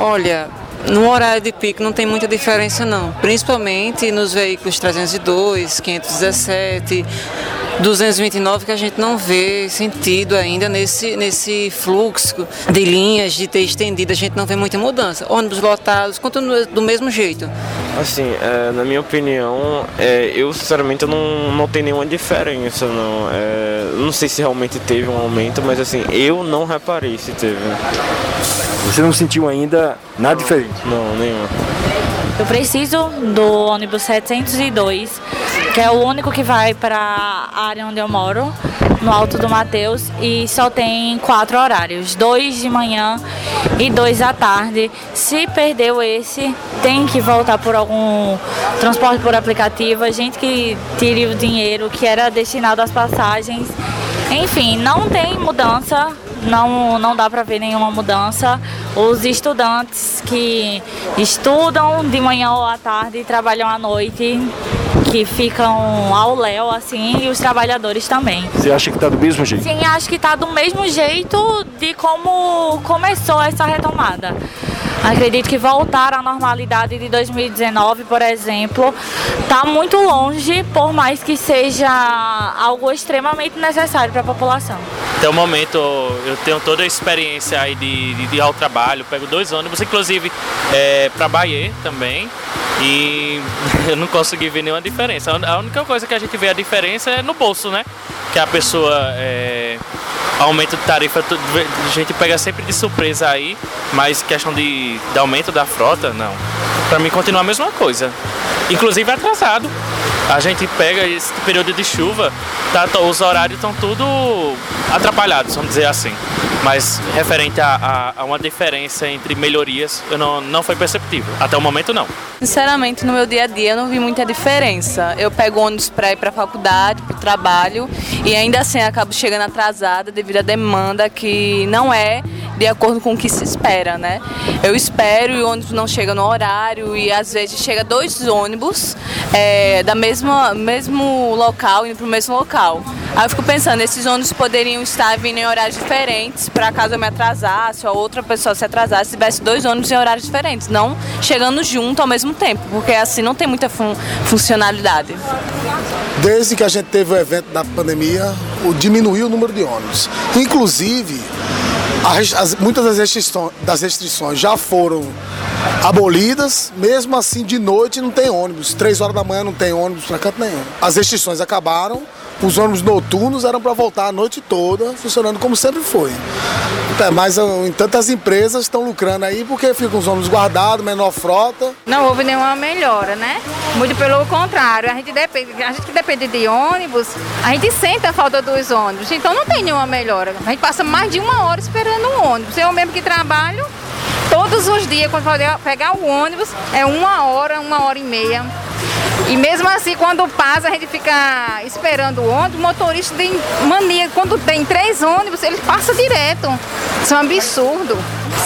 Olha, no horário de pico não tem muita diferença não, principalmente nos veículos 302, 517, 229 que a gente não vê sentido ainda nesse, nesse fluxo de linhas de ter estendido, a gente não vê muita mudança. Ônibus lotados, continua do mesmo jeito. Assim, é, na minha opinião, é, eu sinceramente eu não notei nenhuma diferença, não. É, não sei se realmente teve um aumento, mas assim, eu não reparei se teve. Você não sentiu ainda nada diferente? Não, nenhum. Eu preciso do ônibus 702, que é o único que vai para a área onde eu moro, no Alto do Mateus, e só tem quatro horários, dois de manhã e dois à tarde. Se perdeu esse, tem que voltar por algum transporte por aplicativo, a gente que tire o dinheiro que era destinado às passagens. Enfim, não tem mudança não, não dá para ver nenhuma mudança. Os estudantes que estudam de manhã ou à tarde e trabalham à noite, que ficam ao léu, assim, e os trabalhadores também. Você acha que está do mesmo jeito? Sim, acho que está do mesmo jeito de como começou essa retomada. Acredito que voltar à normalidade de 2019, por exemplo, está muito longe, por mais que seja algo extremamente necessário para a população. Até o momento eu tenho toda a experiência aí de, de, de ir ao trabalho, pego dois ônibus, inclusive é, para Bahia também, e eu não consegui ver nenhuma diferença. A única coisa que a gente vê a diferença é no bolso, né? Que a pessoa é, aumento de tarifa, a gente pega sempre de surpresa aí, mas questão de, de aumento da frota, não. Para mim continua a mesma coisa. Inclusive atrasado. A gente pega esse período de chuva, tá, os horários estão tudo atrapalhados, vamos dizer assim. Mas referente a, a, a, uma diferença entre melhorias, não, não foi perceptível. Até o momento, não. Sinceramente, no meu dia a dia, eu não vi muita diferença. Eu pego ônibus para ir para a faculdade, para o trabalho, e ainda assim acabo chegando atrasada devido à demanda que não é de acordo com o que se espera, né? Eu espero e o ônibus não chega no horário e às vezes chega dois ônibus é, da mesma mesmo local indo para o mesmo local. Aí eu fico pensando, esses ônibus poderiam estar vindo em horários diferentes, para caso eu me atrasasse ou outra pessoa se atrasasse, se tivesse dois ônibus em horários diferentes, não chegando junto ao mesmo tempo, porque assim não tem muita fun funcionalidade. Desde que a gente teve o evento da pandemia, diminuiu o número de ônibus. Inclusive, as, muitas das restrições, das restrições já foram abolidas, mesmo assim de noite não tem ônibus. Três horas da manhã não tem ônibus para canto nenhum. As restrições acabaram, os ônibus noturnos eram para voltar a noite toda, funcionando como sempre foi. É, mas, entanto, as empresas estão lucrando aí porque ficam os ônibus guardados, menor frota. Não houve nenhuma melhora, né? Muito pelo contrário. A gente, depende, a gente que depende de ônibus, a gente sente a falta dos ônibus. Então não tem nenhuma melhora. A gente passa mais de uma hora esperando um ônibus. Eu mesmo que trabalho, todos os dias, quando pegar o ônibus, é uma hora, uma hora e meia e mesmo assim, quando passa, a gente fica esperando o ônibus, o motorista tem mania. Quando tem três ônibus, ele passa direto. Isso é um absurdo.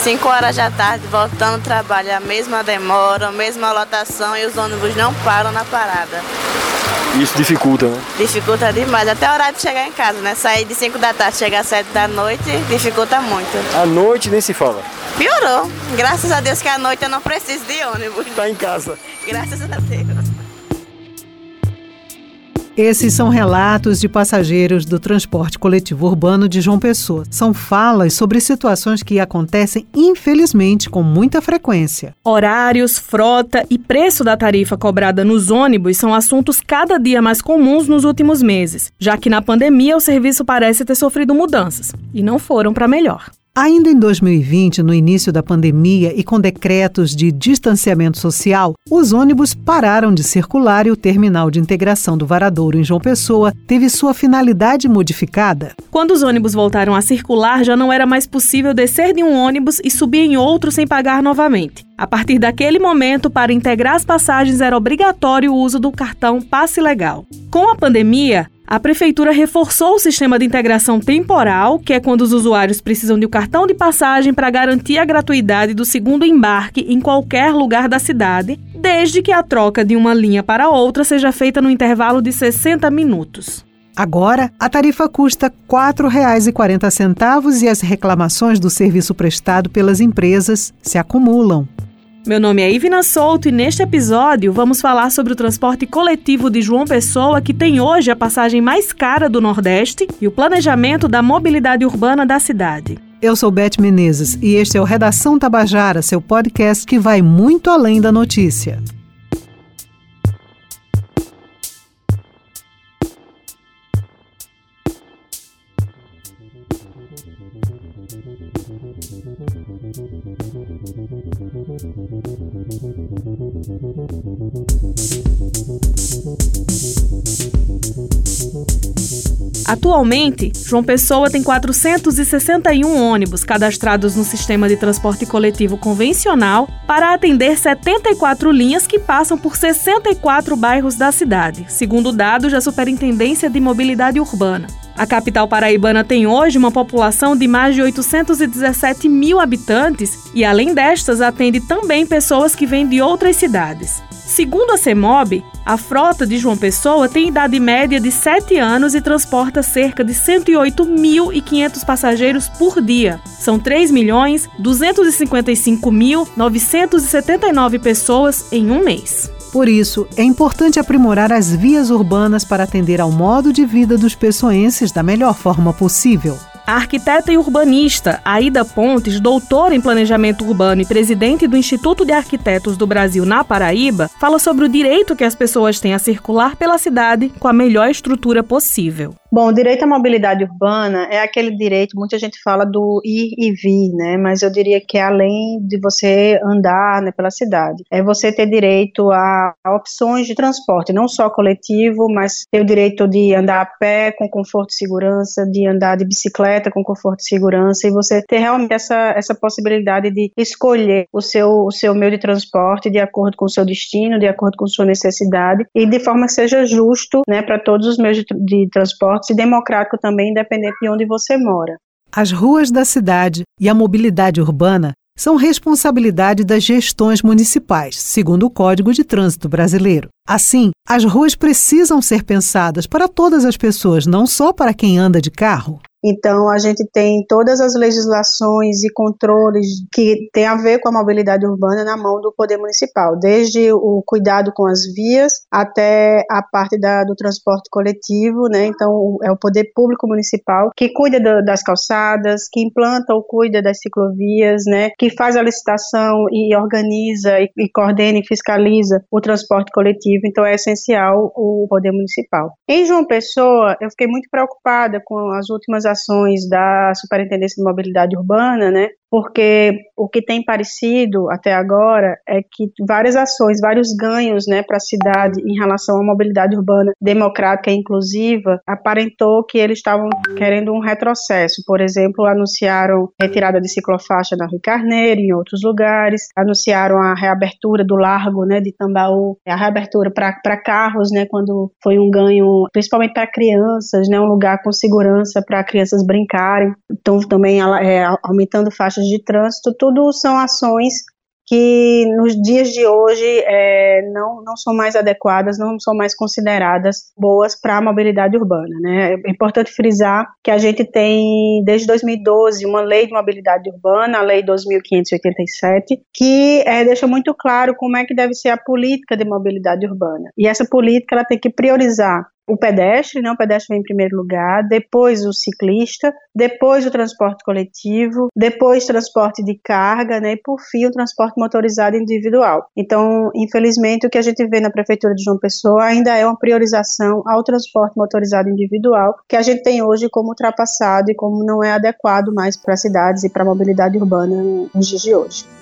Cinco horas da tarde, voltando ao trabalho, a mesma demora, a mesma lotação e os ônibus não param na parada. Isso dificulta, né? Dificulta demais, até o horário de chegar em casa, né? Sair de 5 da tarde, chegar às 7 da noite, dificulta muito. À noite nem se fala. Piorou. Graças a Deus que à noite eu não preciso de ônibus. Tá em casa. Graças a Deus. Esses são relatos de passageiros do transporte coletivo urbano de João Pessoa. São falas sobre situações que acontecem, infelizmente, com muita frequência. Horários, frota e preço da tarifa cobrada nos ônibus são assuntos cada dia mais comuns nos últimos meses, já que na pandemia o serviço parece ter sofrido mudanças e não foram para melhor. Ainda em 2020, no início da pandemia e com decretos de distanciamento social, os ônibus pararam de circular e o terminal de integração do Varadouro em João Pessoa teve sua finalidade modificada. Quando os ônibus voltaram a circular, já não era mais possível descer de um ônibus e subir em outro sem pagar novamente. A partir daquele momento, para integrar as passagens era obrigatório o uso do cartão Passe Legal. Com a pandemia, a prefeitura reforçou o sistema de integração temporal, que é quando os usuários precisam de um cartão de passagem para garantir a gratuidade do segundo embarque em qualquer lugar da cidade, desde que a troca de uma linha para outra seja feita no intervalo de 60 minutos. Agora, a tarifa custa R$ 4,40 e as reclamações do serviço prestado pelas empresas se acumulam. Meu nome é Ivina Souto e neste episódio vamos falar sobre o transporte coletivo de João Pessoa, que tem hoje a passagem mais cara do Nordeste, e o planejamento da mobilidade urbana da cidade. Eu sou Beth Menezes e este é o Redação Tabajara, seu podcast que vai muito além da notícia. Atualmente, João Pessoa tem 461 ônibus cadastrados no sistema de transporte coletivo convencional para atender 74 linhas que passam por 64 bairros da cidade, segundo dados da Superintendência de Mobilidade Urbana. A capital paraibana tem hoje uma população de mais de 817 mil habitantes e, além destas, atende também pessoas que vêm de outras cidades. Segundo a CEMOB, a frota de João Pessoa tem idade média de 7 anos e transporta cerca de 108.500 passageiros por dia. São 3.255.979 pessoas em um mês. Por isso, é importante aprimorar as vias urbanas para atender ao modo de vida dos pessoenses da melhor forma possível. A arquiteta e urbanista Aida Pontes, doutora em planejamento urbano e presidente do Instituto de Arquitetos do Brasil na Paraíba, fala sobre o direito que as pessoas têm a circular pela cidade com a melhor estrutura possível. Bom, o direito à mobilidade urbana é aquele direito, muita gente fala do ir e vir, né? Mas eu diria que é além de você andar né, pela cidade. É você ter direito a, a opções de transporte, não só coletivo, mas ter o direito de andar a pé com conforto e segurança, de andar de bicicleta com conforto e segurança, e você ter realmente essa, essa possibilidade de escolher o seu, o seu meio de transporte de acordo com o seu destino, de acordo com sua necessidade, e de forma que seja justo né, para todos os meios de, de transporte e democrático também, independente de onde você mora. As ruas da cidade e a mobilidade urbana são responsabilidade das gestões municipais, segundo o Código de Trânsito Brasileiro. Assim, as ruas precisam ser pensadas para todas as pessoas, não só para quem anda de carro. Então, a gente tem todas as legislações e controles que têm a ver com a mobilidade urbana na mão do Poder Municipal, desde o cuidado com as vias até a parte da, do transporte coletivo, né? Então, é o Poder Público Municipal que cuida do, das calçadas, que implanta ou cuida das ciclovias, né? Que faz a licitação e organiza e, e coordena e fiscaliza o transporte coletivo. Então, é essencial o Poder Municipal. Em João Pessoa, eu fiquei muito preocupada com as últimas ações da Superintendência de Mobilidade Urbana, né, porque o que tem parecido até agora é que várias ações, vários ganhos né, para a cidade em relação à mobilidade urbana democrática e inclusiva, aparentou que eles estavam querendo um retrocesso. Por exemplo, anunciaram retirada de ciclofaixa na Rio Carneiro, em outros lugares, anunciaram a reabertura do largo né, de Tambaú, a reabertura para carros, né, quando foi um ganho, principalmente para crianças, né, um lugar com segurança para crianças brincarem. Então, também é, aumentando faixas de trânsito, tudo são ações que nos dias de hoje é, não, não são mais adequadas, não são mais consideradas boas para a mobilidade urbana. Né? É importante frisar que a gente tem, desde 2012, uma lei de mobilidade urbana, a Lei 2587, que é, deixa muito claro como é que deve ser a política de mobilidade urbana. E essa política ela tem que priorizar o pedestre, né? O pedestre vem em primeiro lugar, depois o ciclista, depois o transporte coletivo, depois transporte de carga, né? E por fim o transporte motorizado individual. Então, infelizmente, o que a gente vê na prefeitura de João Pessoa ainda é uma priorização ao transporte motorizado individual, que a gente tem hoje como ultrapassado e como não é adequado mais para cidades e para a mobilidade urbana nos dias de hoje.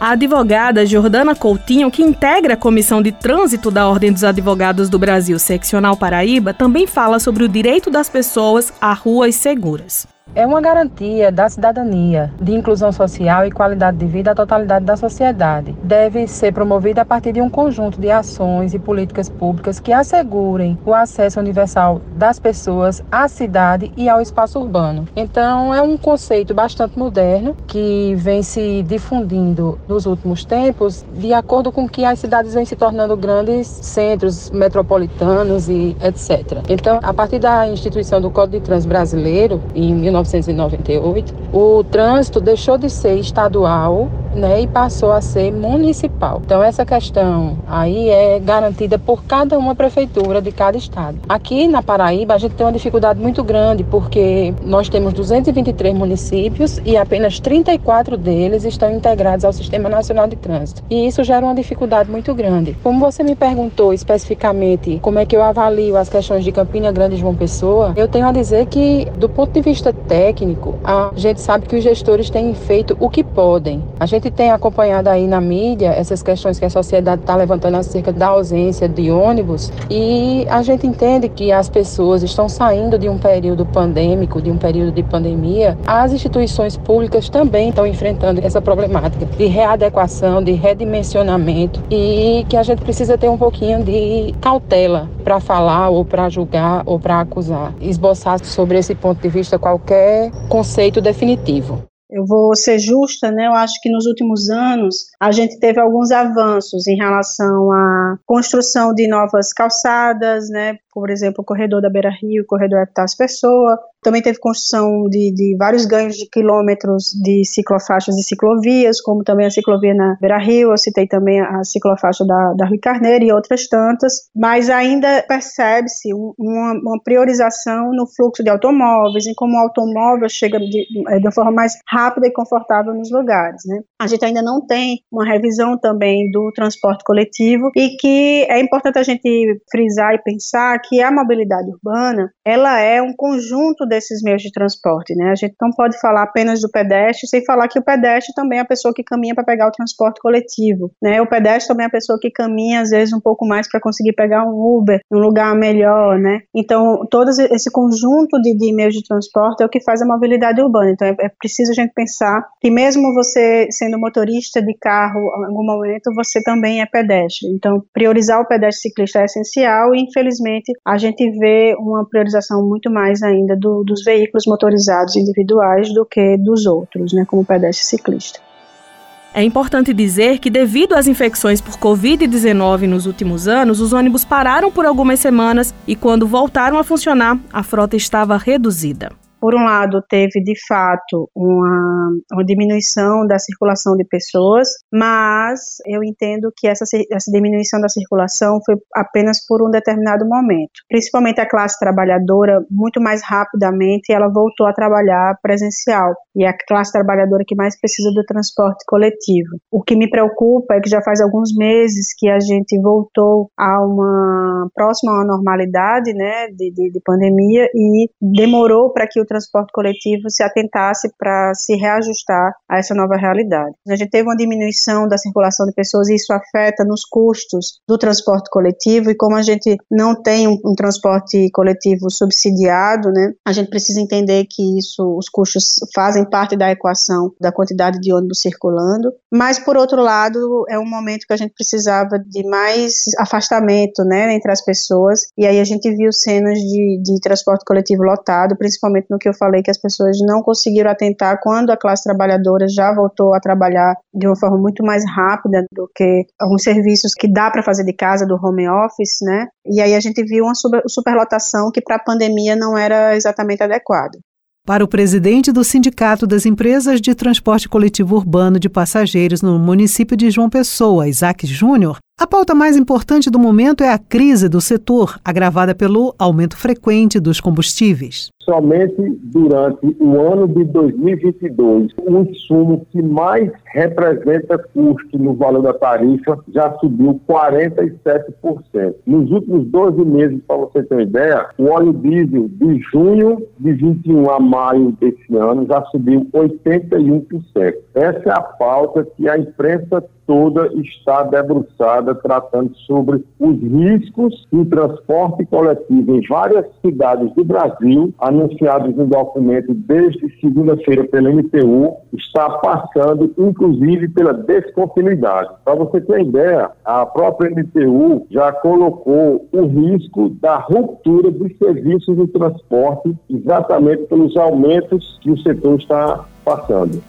A advogada Jordana Coutinho, que integra a Comissão de Trânsito da Ordem dos Advogados do Brasil, seccional Paraíba, também fala sobre o direito das pessoas a ruas seguras. É uma garantia da cidadania, de inclusão social e qualidade de vida à totalidade da sociedade. Deve ser promovida a partir de um conjunto de ações e políticas públicas que assegurem o acesso universal das pessoas à cidade e ao espaço urbano. Então, é um conceito bastante moderno que vem se difundindo nos últimos tempos, de acordo com que as cidades vêm se tornando grandes centros metropolitanos e etc. Então, a partir da instituição do Código de Trânsito Brasileiro, em 1998, o trânsito deixou de ser estadual né, e passou a ser municipal. Então essa questão aí é garantida por cada uma prefeitura de cada estado. Aqui na Paraíba a gente tem uma dificuldade muito grande porque nós temos 223 municípios e apenas 34 deles estão integrados ao Sistema Nacional de Trânsito. E isso gera uma dificuldade muito grande. Como você me perguntou especificamente como é que eu avalio as questões de Campina Grande e João Pessoa, eu tenho a dizer que do ponto de vista técnico, a gente sabe que os gestores têm feito o que podem. A gente tem acompanhado aí na mídia essas questões que a sociedade está levantando acerca da ausência de ônibus e a gente entende que as pessoas estão saindo de um período pandêmico, de um período de pandemia. As instituições públicas também estão enfrentando essa problemática de readequação, de redimensionamento e que a gente precisa ter um pouquinho de cautela para falar ou para julgar ou para acusar, esboçar sobre esse ponto de vista qualquer conceito definitivo. Eu vou ser justa, né? Eu acho que nos últimos anos a gente teve alguns avanços em relação à construção de novas calçadas, né? Por exemplo, o corredor da Beira Rio, o corredor Epitácio Pessoa, também teve construção de, de, vários ganhos de quilômetros de ciclofaixas e ciclovias, como também a ciclovia na Beira Rio, eu citei também a ciclofaixa da, da Rui Carneiro e outras tantas, mas ainda percebe-se uma, uma, priorização no fluxo de automóveis, em como o automóvel chega de, de uma forma mais rápida e confortável nos lugares. Né? A gente ainda não tem uma revisão também do transporte coletivo e que é importante a gente frisar e pensar que a mobilidade urbana ela é um conjunto desses meios de transporte, né? A gente não pode falar apenas do pedestre sem falar que o pedestre também é a pessoa que caminha para pegar o transporte coletivo, né? O pedestre também é a pessoa que caminha às vezes um pouco mais para conseguir pegar um Uber, um lugar melhor, né? Então, todo esse conjunto de, de, meios de transporte é o que faz a mobilidade urbana. Então, é, é preciso a gente pensar que mesmo você sendo motorista de carro, em algum momento você também é pedestre. Então, priorizar o pedestre ciclista é essencial e, infelizmente, a gente vê uma priorização muito mais ainda do dos veículos motorizados individuais do que dos outros, né, como pedestre e ciclista. É importante dizer que, devido às infecções por Covid-19 nos últimos anos, os ônibus pararam por algumas semanas e, quando voltaram a funcionar, a frota estava reduzida por um lado, teve de fato uma, uma, diminuição da circulação de pessoas, mas eu entendo que essa, essa diminuição da circulação foi apenas por um determinado momento. Principalmente a classe trabalhadora, muito mais rapidamente, ela voltou a trabalhar presencial e é a classe trabalhadora que mais precisa do transporte coletivo. O que me preocupa é que já faz alguns meses que a gente voltou a uma próxima normalidade, né, de, de, de pandemia e demorou para que o transporte coletivo se atentasse para se reajustar a essa nova realidade. A gente teve uma diminuição da circulação de pessoas e isso afeta nos custos do transporte coletivo. E como a gente não tem um, um transporte coletivo subsidiado, né, a gente precisa entender que isso, os custos fazem parte da equação da quantidade de ônibus circulando, mas por outro lado é um momento que a gente precisava de mais afastamento, né, entre as pessoas. E aí a gente viu cenas de, de transporte coletivo lotado, principalmente no que eu falei que as pessoas não conseguiram atentar quando a classe trabalhadora já voltou a trabalhar de uma forma muito mais rápida do que alguns serviços que dá para fazer de casa, do home office, né? E aí a gente viu uma superlotação que para a pandemia não era exatamente adequada. Para o presidente do Sindicato das Empresas de Transporte Coletivo Urbano de Passageiros no município de João Pessoa, Isaac Júnior, a pauta mais importante do momento é a crise do setor, agravada pelo aumento frequente dos combustíveis. Somente durante o ano de 2022, o insumo que mais representa custo no valor da tarifa já subiu 47%. Nos últimos 12 meses, para você ter uma ideia, o óleo diesel de junho de 21 a maio desse ano já subiu 81%. Essa é a pauta que a imprensa toda está debruçada tratando sobre os riscos do transporte coletivo em várias cidades do Brasil, anunciados no documento desde segunda-feira pela MTU, está passando inclusive pela descontinuidade. Para você ter ideia, a própria MTU já colocou o risco da ruptura dos serviços de transporte exatamente pelos aumentos que o setor está passando.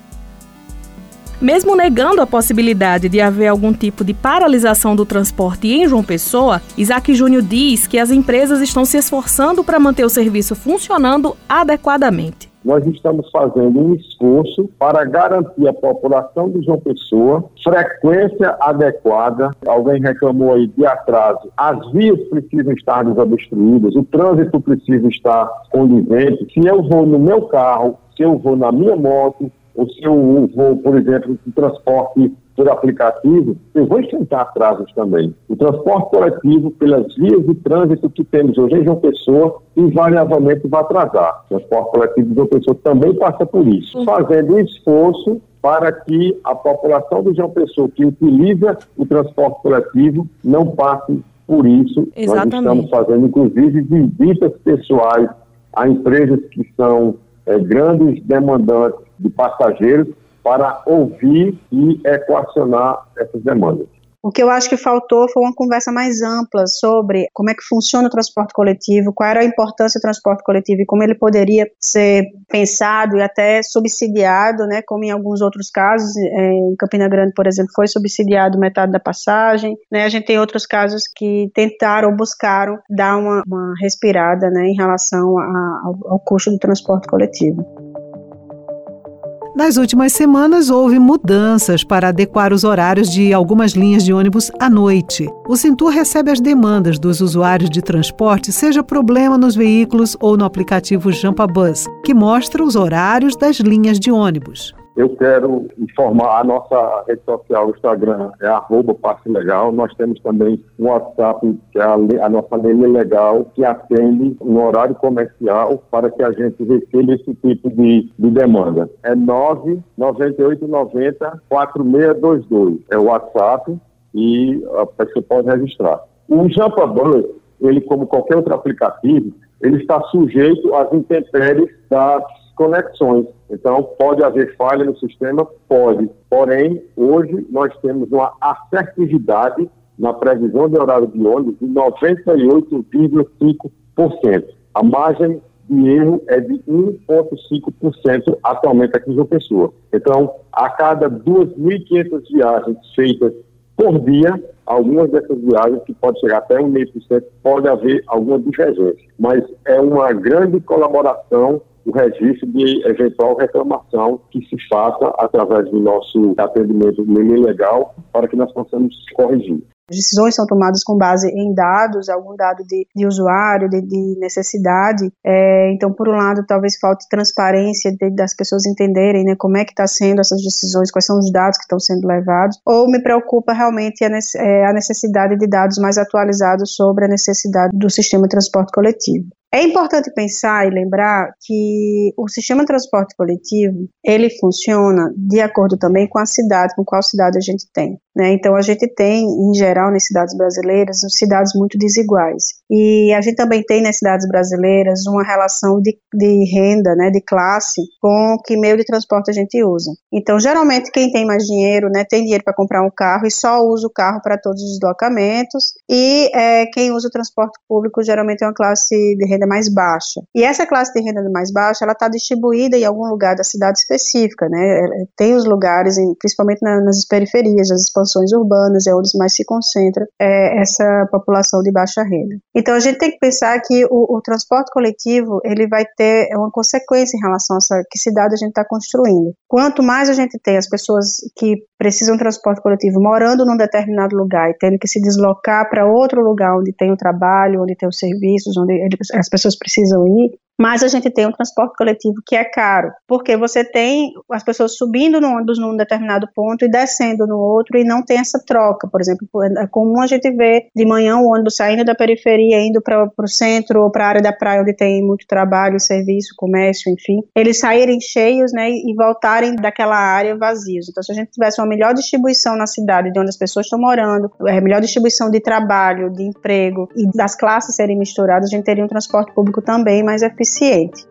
Mesmo negando a possibilidade de haver algum tipo de paralisação do transporte em João Pessoa, Isaac Júnior diz que as empresas estão se esforçando para manter o serviço funcionando adequadamente. Nós estamos fazendo um esforço para garantir à população de João Pessoa frequência adequada. Alguém reclamou aí de atraso. As vias precisam estar desobstruídas, o trânsito precisa estar conivente. Se eu vou no meu carro, se eu vou na minha moto, ou se eu vou, por exemplo, de transporte por aplicativo, eu vou enfrentar atrasos também. O transporte coletivo, pelas vias de trânsito que temos hoje em João Pessoa, invariavelmente vai atrasar. O transporte coletivo de João Pessoa também passa por isso, fazendo um esforço para que a população de João Pessoa que utiliza o transporte coletivo não passe por isso. Exatamente. Nós estamos fazendo, inclusive, visitas pessoais a empresas que são é, grandes demandantes de passageiros para ouvir e equacionar essas demandas. O que eu acho que faltou foi uma conversa mais ampla sobre como é que funciona o transporte coletivo, qual era a importância do transporte coletivo e como ele poderia ser pensado e até subsidiado, né, como em alguns outros casos, é, em Campina Grande, por exemplo, foi subsidiado metade da passagem, né, a gente tem outros casos que tentaram ou buscaram dar uma, uma respirada, né, em relação a, ao, ao custo do transporte coletivo. Nas últimas semanas, houve mudanças para adequar os horários de algumas linhas de ônibus à noite. O Cintur recebe as demandas dos usuários de transporte, seja problema nos veículos ou no aplicativo Jampa Bus, que mostra os horários das linhas de ônibus. Eu quero informar a nossa rede social, o Instagram é arroba passe legal. Nós temos também um WhatsApp, que é a, a nossa lei legal, que atende no horário comercial para que a gente receba esse tipo de, de demanda. É 99890 4622. É o WhatsApp e a pessoa pode registrar. O Jampa Bus, ele como qualquer outro aplicativo, ele está sujeito às intempéries das conexões. Então, pode haver falha no sistema? Pode. Porém, hoje nós temos uma assertividade na previsão de horário de ônibus de 98,5%. A margem de erro é de 1,5% atualmente aqui em João Pessoa. Então, a cada 2.500 viagens feitas por dia, algumas dessas viagens, que pode chegar até 1,5%, pode haver alguma divergência. Mas é uma grande colaboração o registro de eventual reclamação que se faça através do nosso atendimento legal para que nós possamos corrigir. As decisões são tomadas com base em dados, algum dado de, de usuário, de, de necessidade. É, então, por um lado, talvez falte transparência de, das pessoas entenderem né, como é que está sendo essas decisões, quais são os dados que estão sendo levados. Ou me preocupa realmente a, é, a necessidade de dados mais atualizados sobre a necessidade do sistema de transporte coletivo. É importante pensar e lembrar que o sistema de transporte coletivo, ele funciona de acordo também com a cidade, com qual cidade a gente tem. Né? Então, a gente tem, em geral, nas cidades brasileiras, cidades muito desiguais. E a gente também tem nas cidades brasileiras uma relação de, de renda, né, de classe, com que meio de transporte a gente usa. Então, geralmente, quem tem mais dinheiro, né, tem dinheiro para comprar um carro e só usa o carro para todos os deslocamentos. E é, quem usa o transporte público geralmente é uma classe de renda mais baixa. E essa classe de renda mais baixa, ela está distribuída em algum lugar da cidade específica, né? Tem os lugares, principalmente nas periferias, as expansões urbanas, é onde mais se concentra é, essa população de baixa renda. Então a gente tem que pensar que o, o transporte coletivo ele vai ter uma consequência em relação a essa que cidade a gente está construindo. Quanto mais a gente tem as pessoas que precisam de transporte coletivo morando num determinado lugar e tendo que se deslocar para outro lugar onde tem o trabalho, onde tem os serviços, onde as pessoas precisam ir, mas a gente tem um transporte coletivo que é caro, porque você tem as pessoas subindo no ônibus num determinado ponto e descendo no outro e não tem essa troca. Por exemplo, é comum a gente ver de manhã o ônibus saindo da periferia, indo para o centro ou para a área da praia onde tem muito trabalho, serviço, comércio, enfim, eles saírem cheios né, e voltarem daquela área vazios. Então, se a gente tivesse uma melhor distribuição na cidade, de onde as pessoas estão morando, é, melhor distribuição de trabalho, de emprego e das classes serem misturadas, a gente teria um transporte público também mais eficiente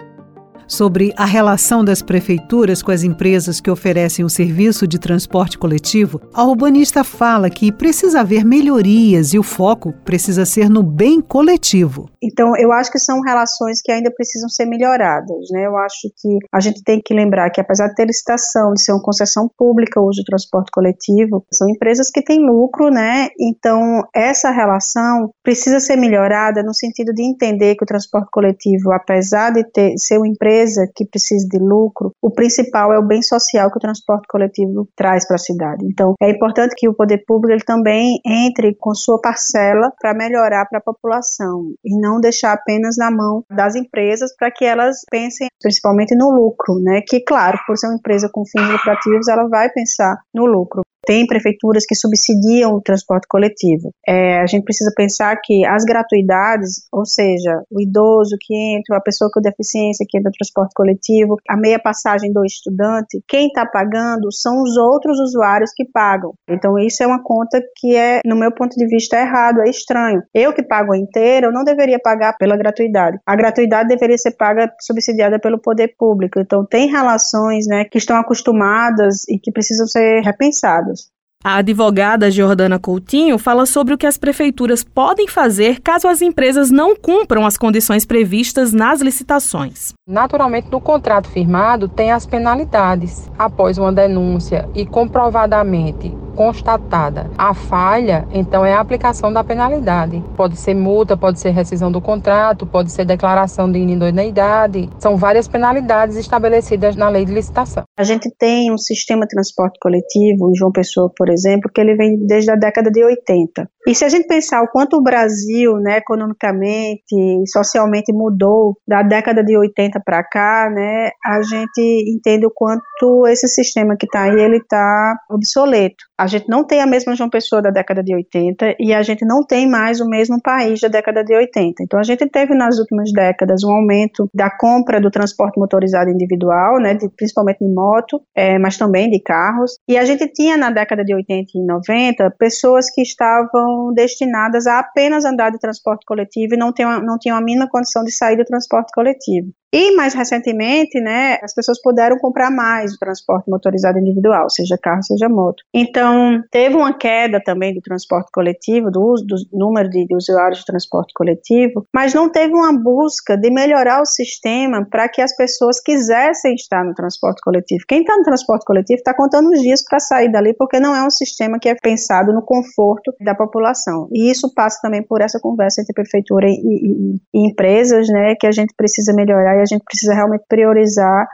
sobre a relação das prefeituras com as empresas que oferecem o serviço de transporte coletivo, a urbanista fala que precisa haver melhorias e o foco precisa ser no bem coletivo. Então, eu acho que são relações que ainda precisam ser melhoradas. Né? Eu acho que a gente tem que lembrar que, apesar de ter licitação, de ser uma concessão pública o uso do transporte coletivo, são empresas que têm lucro, né? Então, essa relação precisa ser melhorada no sentido de entender que o transporte coletivo, apesar de ter, ser uma empresa, empresa que precisa de lucro, o principal é o bem social que o transporte coletivo traz para a cidade. Então, é importante que o poder público ele também entre com sua parcela para melhorar para a população e não deixar apenas na mão das empresas para que elas pensem principalmente no lucro, né? Que claro, por ser uma empresa com fins lucrativos, ela vai pensar no lucro tem prefeituras que subsidiam o transporte coletivo. É, a gente precisa pensar que as gratuidades, ou seja, o idoso que entra, a pessoa com deficiência que entra no transporte coletivo, a meia passagem do estudante, quem está pagando são os outros usuários que pagam. Então isso é uma conta que é, no meu ponto de vista, é errado, é estranho. Eu que pago inteira, eu não deveria pagar pela gratuidade. A gratuidade deveria ser paga, subsidiada pelo poder público. Então tem relações, né, que estão acostumadas e que precisam ser repensadas. A advogada Jordana Coutinho fala sobre o que as prefeituras podem fazer caso as empresas não cumpram as condições previstas nas licitações. Naturalmente, no contrato firmado tem as penalidades. Após uma denúncia e comprovadamente constatada a falha, então é a aplicação da penalidade. Pode ser multa, pode ser rescisão do contrato, pode ser declaração de inidoneidade. São várias penalidades estabelecidas na lei de licitação. A gente tem um sistema de transporte coletivo, em João Pessoa, por exemplo, que ele vem desde a década de 80. E se a gente pensar o quanto o Brasil, né, economicamente e socialmente mudou da década de 80 para cá, né, a gente entende o quanto esse sistema que está aí, ele está obsoleto. A gente não tem a mesma João Pessoa da década de 80 e a gente não tem mais o mesmo país da década de 80. Então a gente teve nas últimas décadas um aumento da compra do transporte motorizado individual, né, de, principalmente de moto, é, mas também de carros. E a gente tinha na década de 80 e 90 pessoas que estavam destinadas a apenas andar de transporte coletivo e não tinham, não tinham a mínima condição de sair do transporte coletivo. E mais recentemente, né, as pessoas puderam comprar mais o transporte motorizado individual, seja carro, seja moto. Então, teve uma queda também do transporte coletivo, do uso do número de, de usuários de transporte coletivo, mas não teve uma busca de melhorar o sistema para que as pessoas quisessem estar no transporte coletivo. Quem está no transporte coletivo está contando os dias para sair dali, porque não é um sistema que é pensado no conforto da população. E isso passa também por essa conversa entre prefeitura e, e, e empresas, né, que a gente precisa melhorar a gente precisa realmente priorizar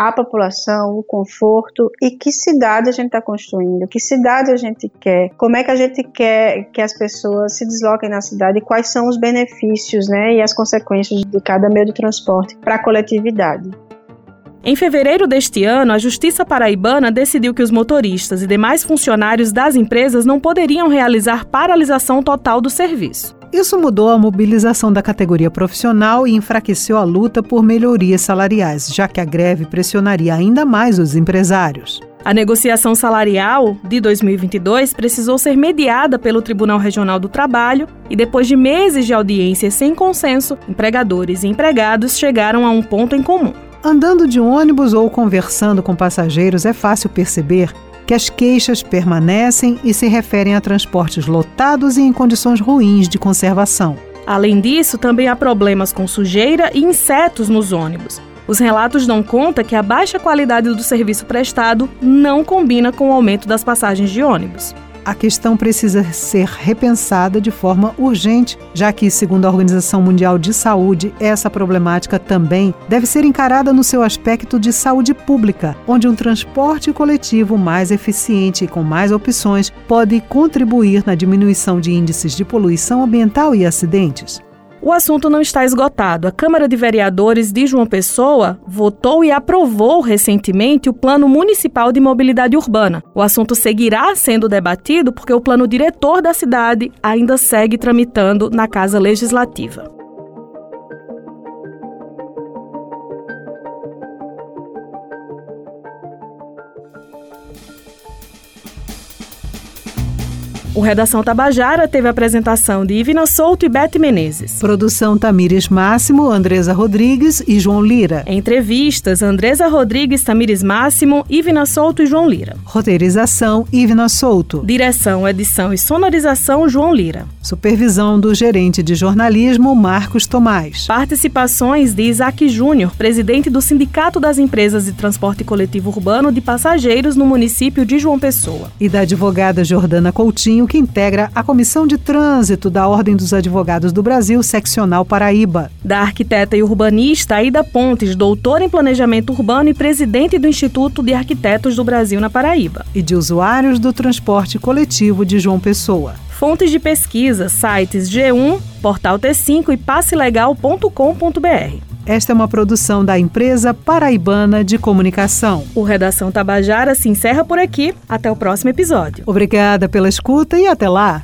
a população, o conforto e que cidade a gente está construindo, que cidade a gente quer, como é que a gente quer que as pessoas se desloquem na cidade quais são os benefícios né, e as consequências de cada meio de transporte para a coletividade. Em fevereiro deste ano, a Justiça Paraibana decidiu que os motoristas e demais funcionários das empresas não poderiam realizar paralisação total do serviço. Isso mudou a mobilização da categoria profissional e enfraqueceu a luta por melhorias salariais, já que a greve pressionaria ainda mais os empresários. A negociação salarial de 2022 precisou ser mediada pelo Tribunal Regional do Trabalho e, depois de meses de audiência sem consenso, empregadores e empregados chegaram a um ponto em comum. Andando de ônibus ou conversando com passageiros, é fácil perceber que as queixas permanecem e se referem a transportes lotados e em condições ruins de conservação. Além disso, também há problemas com sujeira e insetos nos ônibus. Os relatos dão conta que a baixa qualidade do serviço prestado não combina com o aumento das passagens de ônibus a questão precisa ser repensada de forma urgente, já que, segundo a Organização Mundial de Saúde, essa problemática também deve ser encarada no seu aspecto de saúde pública, onde um transporte coletivo mais eficiente e com mais opções pode contribuir na diminuição de índices de poluição ambiental e acidentes. O assunto não está esgotado. A Câmara de Vereadores de João Pessoa votou e aprovou recentemente o Plano Municipal de Mobilidade Urbana. O assunto seguirá sendo debatido porque o plano diretor da cidade ainda segue tramitando na Casa Legislativa. O Redação Tabajara teve a apresentação de Ivina Souto e Bete Menezes. Produção Tamires Máximo, Andresa Rodrigues e João Lira. Entrevistas Andresa Rodrigues, Tamires Máximo, Ivina Souto e João Lira. Roteirização Ivina Souto. Direção, edição e sonorização João Lira. Supervisão do gerente de jornalismo Marcos Tomás. Participações de Isaac Júnior, presidente do Sindicato das Empresas de Transporte Coletivo Urbano de Passageiros no município de João Pessoa. E da advogada Jordana Coutinho, que integra a Comissão de Trânsito da Ordem dos Advogados do Brasil, Seccional Paraíba. Da arquiteta e urbanista Aida Pontes, doutora em Planejamento Urbano e presidente do Instituto de Arquitetos do Brasil na Paraíba. E de usuários do transporte coletivo de João Pessoa. Fontes de pesquisa, sites G1, Portal T5 e passelegal.com.br. Esta é uma produção da empresa paraibana de comunicação. O Redação Tabajara se encerra por aqui. Até o próximo episódio. Obrigada pela escuta e até lá.